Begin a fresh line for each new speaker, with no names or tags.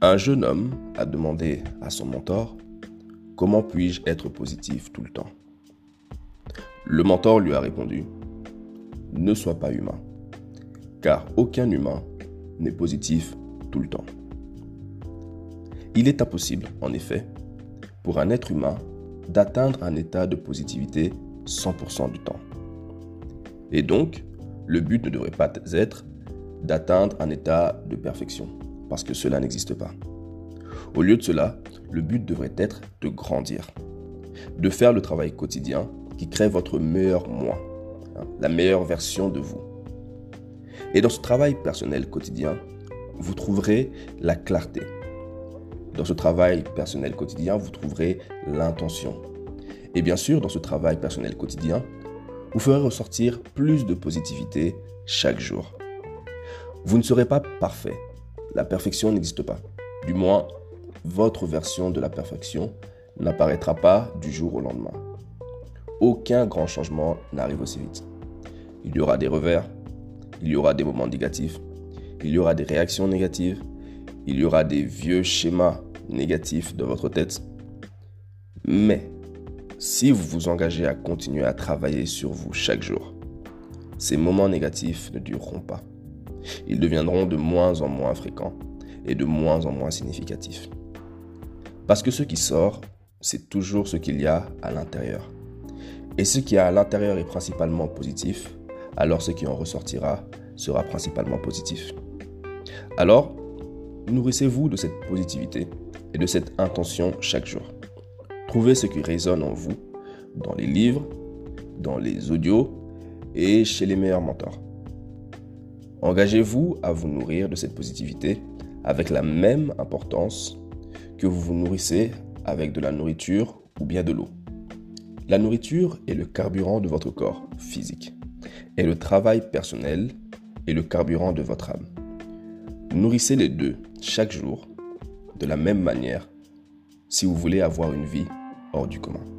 Un jeune homme a demandé à son mentor Comment puis-je être positif tout le temps? Le mentor lui a répondu Ne sois pas humain, car aucun humain n'est positif tout le temps. Il est impossible, en effet, pour un être humain d'atteindre un état de positivité 100% du temps. Et donc, le but ne devrait pas être d'atteindre un état de perfection, parce que cela n'existe pas. Au lieu de cela, le but devrait être de grandir, de faire le travail quotidien qui crée votre meilleur moi, hein, la meilleure version de vous. Et dans ce travail personnel quotidien, vous trouverez la clarté, dans ce travail personnel quotidien, vous trouverez l'intention. Et bien sûr, dans ce travail personnel quotidien, vous ferez ressortir plus de positivité chaque jour. Vous ne serez pas parfait. La perfection n'existe pas. Du moins, votre version de la perfection n'apparaîtra pas du jour au lendemain. Aucun grand changement n'arrive aussi vite. Il y aura des revers, il y aura des moments négatifs, il y aura des réactions négatives, il y aura des vieux schémas négatifs de votre tête. Mais si vous vous engagez à continuer à travailler sur vous chaque jour, ces moments négatifs ne dureront pas. Ils deviendront de moins en moins fréquents et de moins en moins significatifs. Parce que ce qui sort, c'est toujours ce qu'il y a à l'intérieur. Et ce qui est à l'intérieur est principalement positif, alors ce qui en ressortira sera principalement positif. Alors, nourrissez-vous de cette positivité et de cette intention chaque jour. Trouvez ce qui résonne en vous, dans les livres, dans les audios et chez les meilleurs mentors. Engagez-vous à vous nourrir de cette positivité avec la même importance que vous vous nourrissez avec de la nourriture ou bien de l'eau. La nourriture est le carburant de votre corps physique et le travail personnel est le carburant de votre âme. Nourrissez les deux chaque jour de la même manière si vous voulez avoir une vie hors du commun.